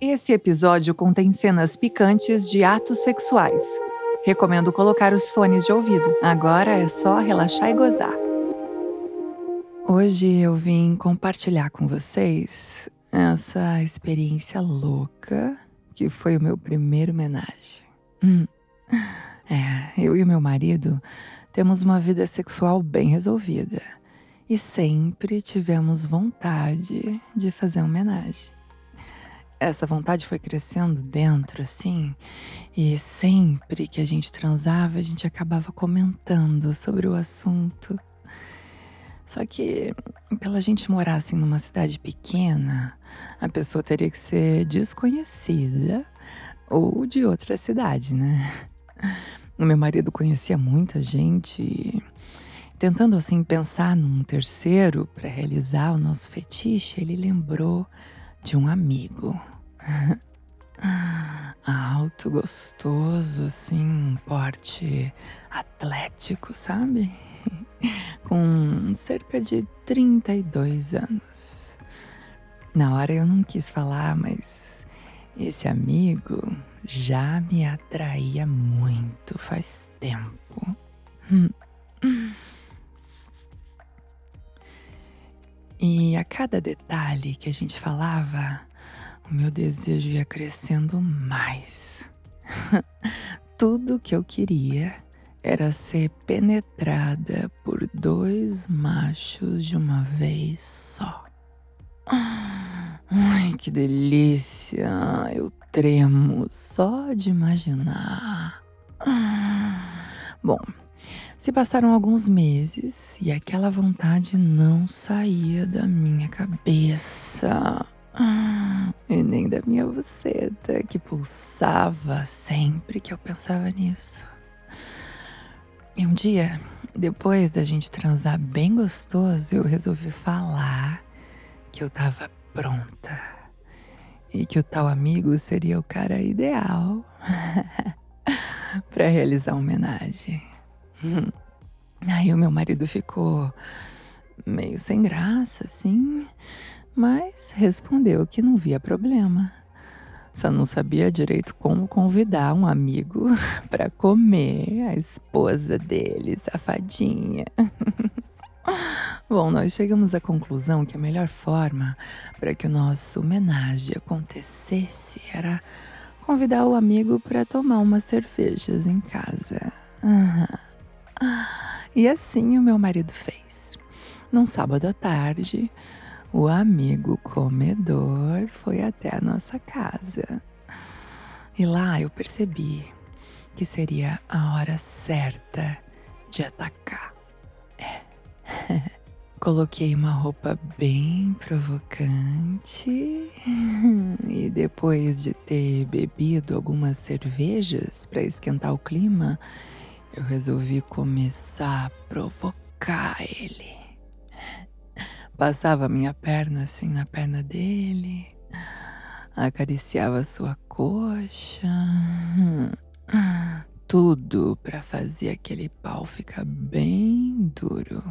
Esse episódio contém cenas picantes de atos sexuais. Recomendo colocar os fones de ouvido. Agora é só relaxar e gozar. Hoje eu vim compartilhar com vocês essa experiência louca que foi o meu primeiro homenagem. Hum. É, eu e meu marido temos uma vida sexual bem resolvida e sempre tivemos vontade de fazer homenagem. Essa vontade foi crescendo dentro, assim, e sempre que a gente transava, a gente acabava comentando sobre o assunto. Só que, pela gente morar assim numa cidade pequena, a pessoa teria que ser desconhecida ou de outra cidade, né? O meu marido conhecia muita gente. Tentando assim pensar num terceiro para realizar o nosso fetiche, ele lembrou de um amigo. Alto, gostoso, assim, um porte atlético, sabe? Com cerca de 32 anos. Na hora eu não quis falar, mas esse amigo já me atraía muito faz tempo. E a cada detalhe que a gente falava, o meu desejo ia crescendo mais. Tudo que eu queria era ser penetrada por dois machos de uma vez só. Ai, que delícia! Eu tremo só de imaginar. Bom, se passaram alguns meses e aquela vontade não saía da minha cabeça. E nem da minha buceta, que pulsava sempre que eu pensava nisso. E um dia, depois da gente transar bem gostoso, eu resolvi falar que eu tava pronta e que o tal amigo seria o cara ideal para realizar uma homenagem. Aí o meu marido ficou meio sem graça, assim, mas respondeu que não via problema. Só não sabia direito como convidar um amigo para comer a esposa dele, safadinha. Bom, nós chegamos à conclusão que a melhor forma para que o nosso homenagem acontecesse era convidar o amigo para tomar umas cervejas em casa. Uhum. E assim o meu marido fez. Num sábado à tarde, o amigo comedor foi até a nossa casa. E lá eu percebi que seria a hora certa de atacar. Coloquei uma roupa bem provocante e depois de ter bebido algumas cervejas para esquentar o clima, eu resolvi começar a provocar ele. Passava minha perna assim na perna dele, acariciava sua coxa, tudo para fazer aquele pau ficar bem duro.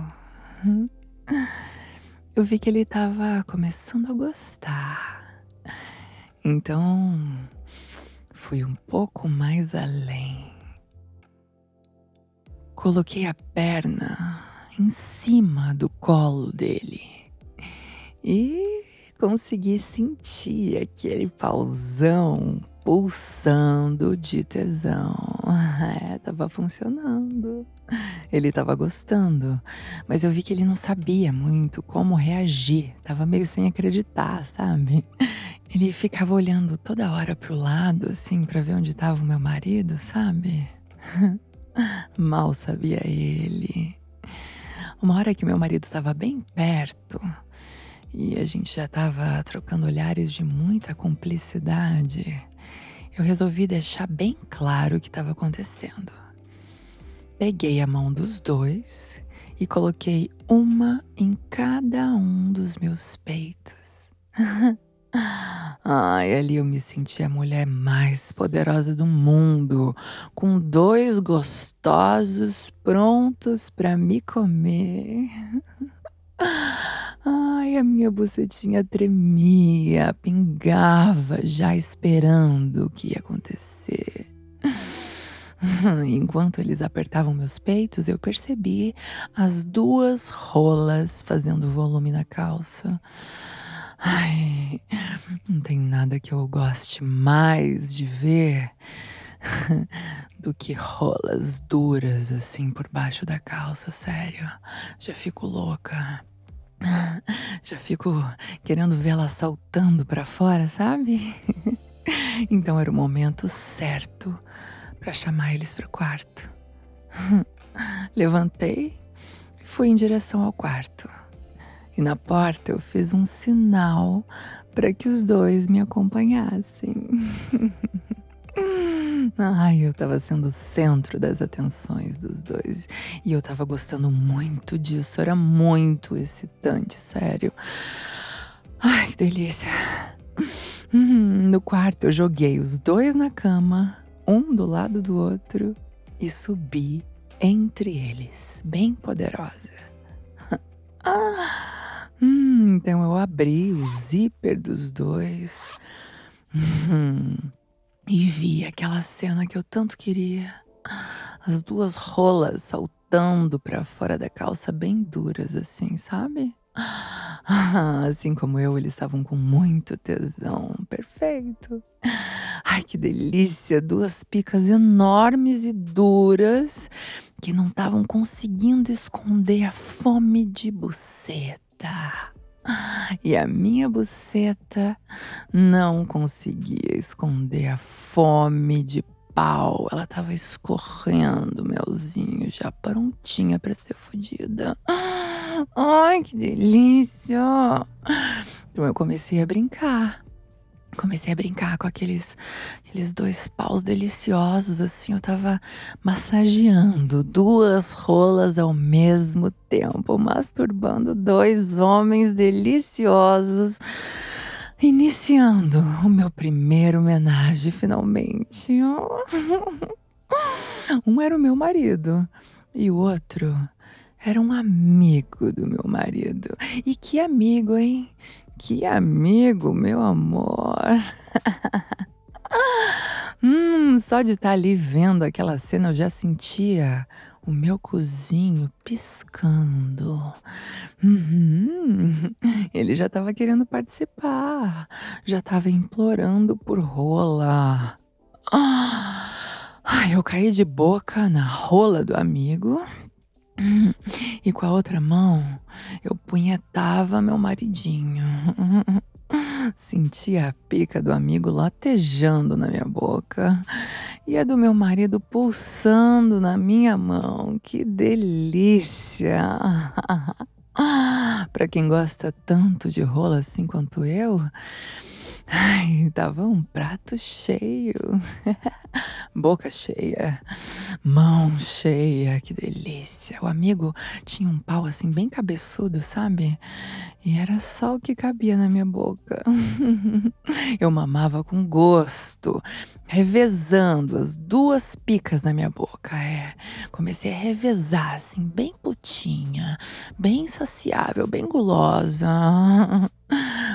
Eu vi que ele estava começando a gostar. Então, fui um pouco mais além. Coloquei a perna em cima do colo dele e consegui sentir aquele pauzão pulsando de tesão. É, tava funcionando. Ele tava gostando, mas eu vi que ele não sabia muito como reagir. Tava meio sem acreditar, sabe? Ele ficava olhando toda hora pro lado, assim, para ver onde tava o meu marido, sabe? Mal sabia ele. Uma hora que meu marido estava bem perto e a gente já estava trocando olhares de muita cumplicidade, eu resolvi deixar bem claro o que estava acontecendo. Peguei a mão dos dois e coloquei uma em cada um dos meus peitos. Ai, ali eu me senti a mulher mais poderosa do mundo, com dois gostosos prontos para me comer. Ai, a minha bucetinha tremia, pingava, já esperando o que ia acontecer. Enquanto eles apertavam meus peitos, eu percebi as duas rolas fazendo volume na calça. Ai, não tem nada que eu goste mais de ver do que rolas duras assim por baixo da calça, sério. Já fico louca. Já fico querendo vê-la saltando para fora, sabe? Então era o momento certo para chamar eles para o quarto. Levantei e fui em direção ao quarto. E na porta eu fiz um sinal para que os dois me acompanhassem. Ai, eu tava sendo o centro das atenções dos dois. E eu tava gostando muito disso. Era muito excitante, sério. Ai, que delícia. No quarto eu joguei os dois na cama, um do lado do outro, e subi entre eles, bem poderosa. Ah. Hum, então eu abri o zíper dos dois e vi aquela cena que eu tanto queria. As duas rolas saltando para fora da calça, bem duras assim, sabe? Assim como eu, eles estavam com muito tesão. Perfeito. Ai, que delícia! Duas picas enormes e duras que não estavam conseguindo esconder a fome de buceta. E a minha buceta não conseguia esconder a fome de pau. Ela tava escorrendo, melzinho, já prontinha para ser fodida. Ai, que delícia! Então eu comecei a brincar comecei a brincar com aqueles, aqueles dois paus deliciosos, assim, eu tava massageando duas rolas ao mesmo tempo, masturbando dois homens deliciosos, iniciando o meu primeiro homenagem, finalmente. Um era o meu marido e o outro era um amigo do meu marido. E que amigo, hein? Que amigo, meu amor. hum, só de estar tá ali vendo aquela cena eu já sentia o meu cozinho piscando. Uhum. Ele já estava querendo participar, já estava implorando por rola. Ah, eu caí de boca na rola do amigo e com a outra mão eu punhetava meu maridinho. Sentia a pica do amigo latejando na minha boca e a do meu marido pulsando na minha mão. Que delícia! Para quem gosta tanto de rola assim quanto eu, Ai, tava um prato cheio, boca cheia, mão cheia, que delícia. O amigo tinha um pau assim bem cabeçudo, sabe? E era só o que cabia na minha boca. Eu mamava com gosto, revezando as duas picas na minha boca. É, comecei a revezar assim, bem putinha, bem saciável, bem gulosa.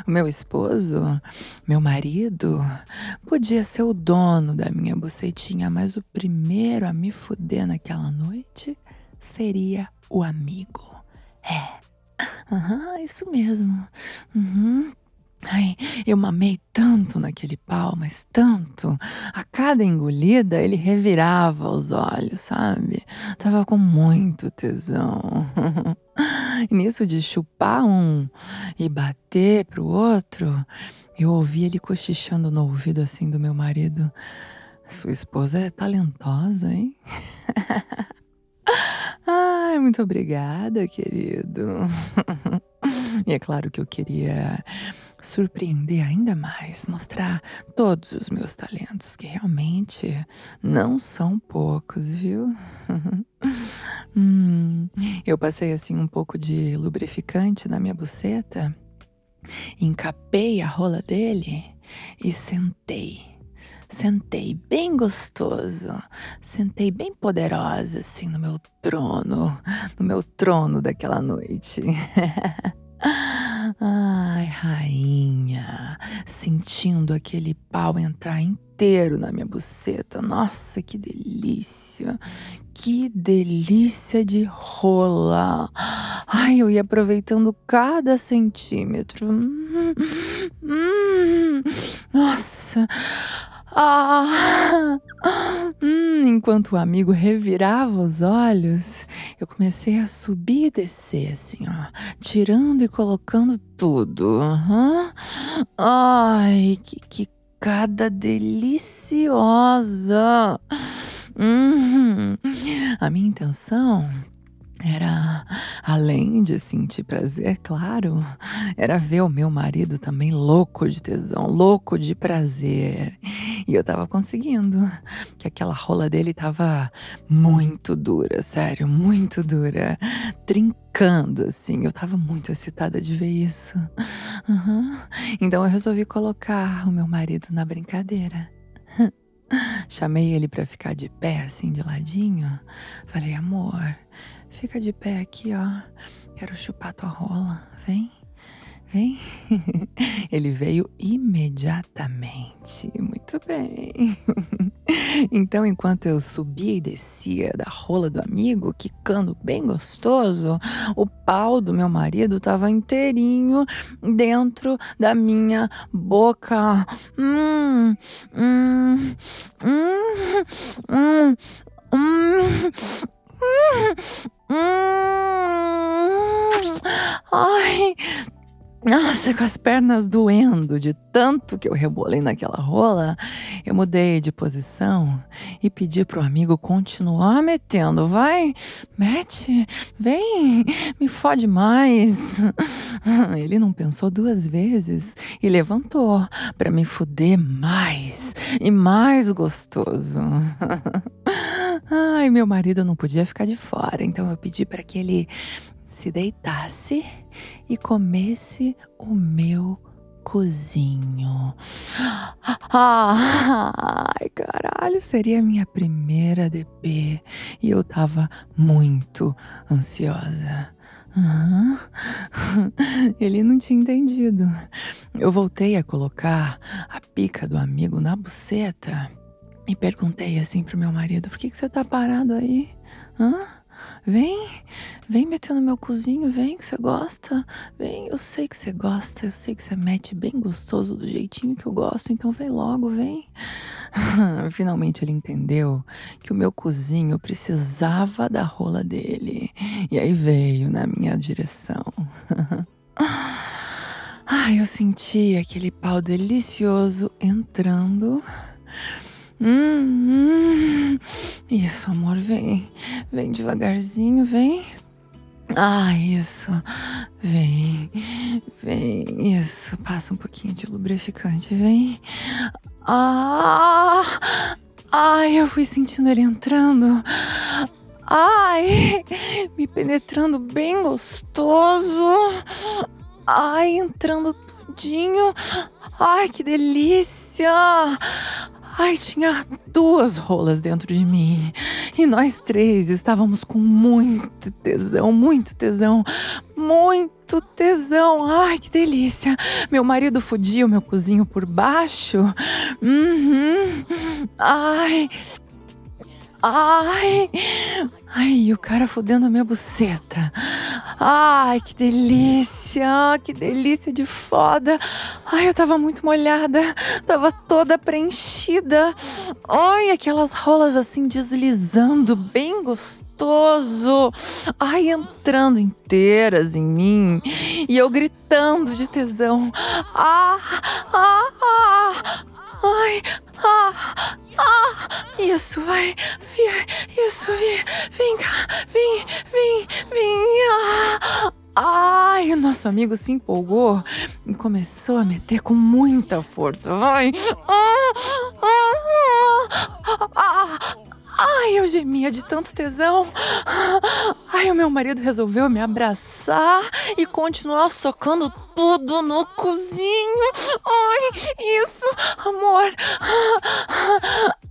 Meu esposo, meu marido, podia ser o dono da minha bucetinha, mas o primeiro a me fuder naquela noite seria o amigo. É. Aham, isso mesmo. Uhum. Ai, eu mamei tanto naquele pau, mas tanto. A cada engolida ele revirava os olhos, sabe? Tava com muito tesão. Nisso de chupar um e bater pro outro, eu ouvi ele cochichando no ouvido assim do meu marido. Sua esposa é talentosa, hein? Ai, muito obrigada, querido. e é claro que eu queria surpreender ainda mais, mostrar todos os meus talentos, que realmente não são poucos, viu? hum, eu passei assim um pouco de lubrificante na minha buceta encapei a rola dele e sentei. Sentei bem gostoso, sentei bem poderosa assim no meu trono, no meu trono daquela noite. Ai, rainha, sentindo aquele pau entrar inteiro na minha buceta. Nossa, que delícia! Que delícia de rola! Ai, eu ia aproveitando cada centímetro. Hum, hum, nossa! Ah! Hum, enquanto o amigo revirava os olhos, eu comecei a subir e descer, assim, ó, tirando e colocando tudo. Uhum. Ai, que quicada deliciosa! Uhum. A minha intenção era, além de sentir prazer, claro, era ver o meu marido também louco de tesão, louco de prazer. E eu tava conseguindo, que aquela rola dele tava muito dura, sério, muito dura, trincando assim. Eu tava muito excitada de ver isso. Uhum. Então eu resolvi colocar o meu marido na brincadeira. Chamei ele para ficar de pé, assim, de ladinho. Falei, amor, fica de pé aqui, ó. Quero chupar tua rola. Vem. Vem. Ele veio imediatamente. Muito bem. Então, enquanto eu subia e descia da rola do amigo, quicando bem gostoso, o pau do meu marido estava inteirinho dentro da minha boca. Hum, hum, hum, hum, hum, hum. Nossa, com as pernas doendo de tanto que eu rebolei naquela rola, eu mudei de posição e pedi pro amigo continuar metendo. Vai, mete, vem, me fode mais. Ele não pensou duas vezes e levantou para me fuder mais e mais gostoso. Ai, meu marido não podia ficar de fora, então eu pedi para que ele se deitasse e comesse o meu cozinho. Ai, caralho, seria a minha primeira DP e eu tava muito ansiosa. Uhum. Ele não tinha entendido. Eu voltei a colocar a pica do amigo na buceta e perguntei assim pro meu marido: por que, que você tá parado aí? Hã? Vem, vem meter no meu cozinho, vem que você gosta. Vem, eu sei que você gosta, eu sei que você mete bem gostoso do jeitinho que eu gosto, então vem logo, vem. Finalmente ele entendeu que o meu cozinho precisava da rola dele. E aí veio na minha direção. Ai, eu senti aquele pau delicioso entrando Hum, hum. Isso, amor, vem. Vem devagarzinho, vem. Ah, isso. Vem. Vem. Isso. Passa um pouquinho de lubrificante, vem. Ah! Ai, eu fui sentindo ele entrando. Ai, me penetrando bem gostoso. Ai, entrando tudinho. Ai, que delícia. Ai, tinha duas rolas dentro de mim. E nós três estávamos com muito tesão, muito tesão, muito tesão. Ai, que delícia. Meu marido fudia o meu cozinho por baixo. Uhum. Ai, Ai! Ai, o cara fudendo a minha buceta. Ai, que delícia! Que delícia de foda! Ai, eu tava muito molhada, tava toda preenchida. Ai, aquelas rolas assim deslizando, bem gostoso. Ai, entrando inteiras em mim. E eu gritando de tesão. Ah, ah, ah! Ai, ah, ah, isso, vai, isso, vem, vem cá, vem, vem, vem, ah. Ai, o nosso amigo se empolgou e começou a meter com muita força. Vai! Ah, ah, ah, Ai, eu gemia de tanto tesão. Ai, o meu marido resolveu me abraçar e continuar socando tudo no cozinho. Ai, isso, amor.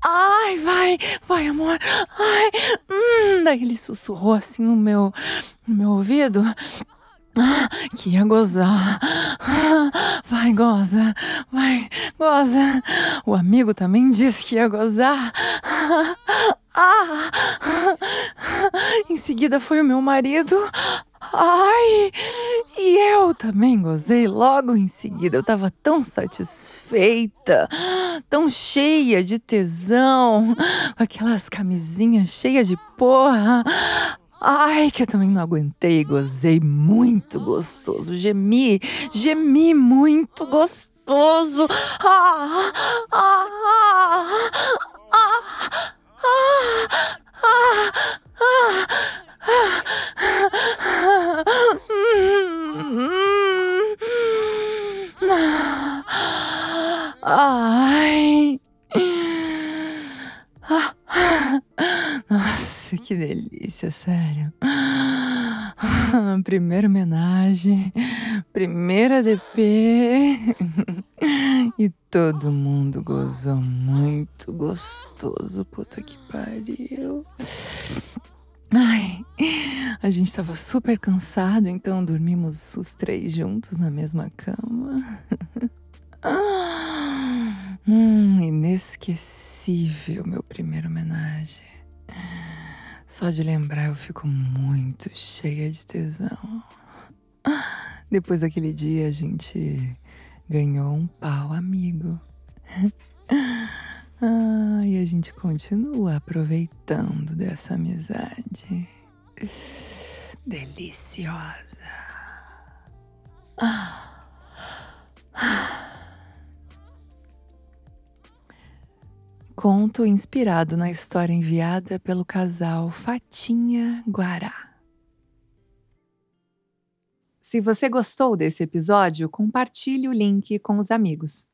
Ai, vai, vai, amor. Ai, hum. Daí ele sussurrou assim no meu, no meu ouvido. Que ia gozar. Vai, goza. Vai, goza. O amigo também disse que ia gozar. Ah! Em seguida foi o meu marido. Ai! E eu também gozei logo em seguida. Eu tava tão satisfeita, tão cheia de tesão, com aquelas camisinhas cheias de porra. Ai, que eu também não aguentei, gozei muito gostoso. Gemi, gemi muito gostoso. Ah, ah, ah, ah, Ai. Nossa, que delícia, sério. Primeira homenagem, primeira DP. E todo mundo gozou muito gostoso, puta que pariu. Ai, a gente tava super cansado, então dormimos os três juntos na mesma cama. Hum, inesquecível meu primeiro homenagem. Só de lembrar eu fico muito cheia de tesão. Depois daquele dia a gente ganhou um pau amigo. ah, e a gente continua aproveitando dessa amizade deliciosa. Conto inspirado na história enviada pelo casal Fatinha Guará. Se você gostou desse episódio, compartilhe o link com os amigos.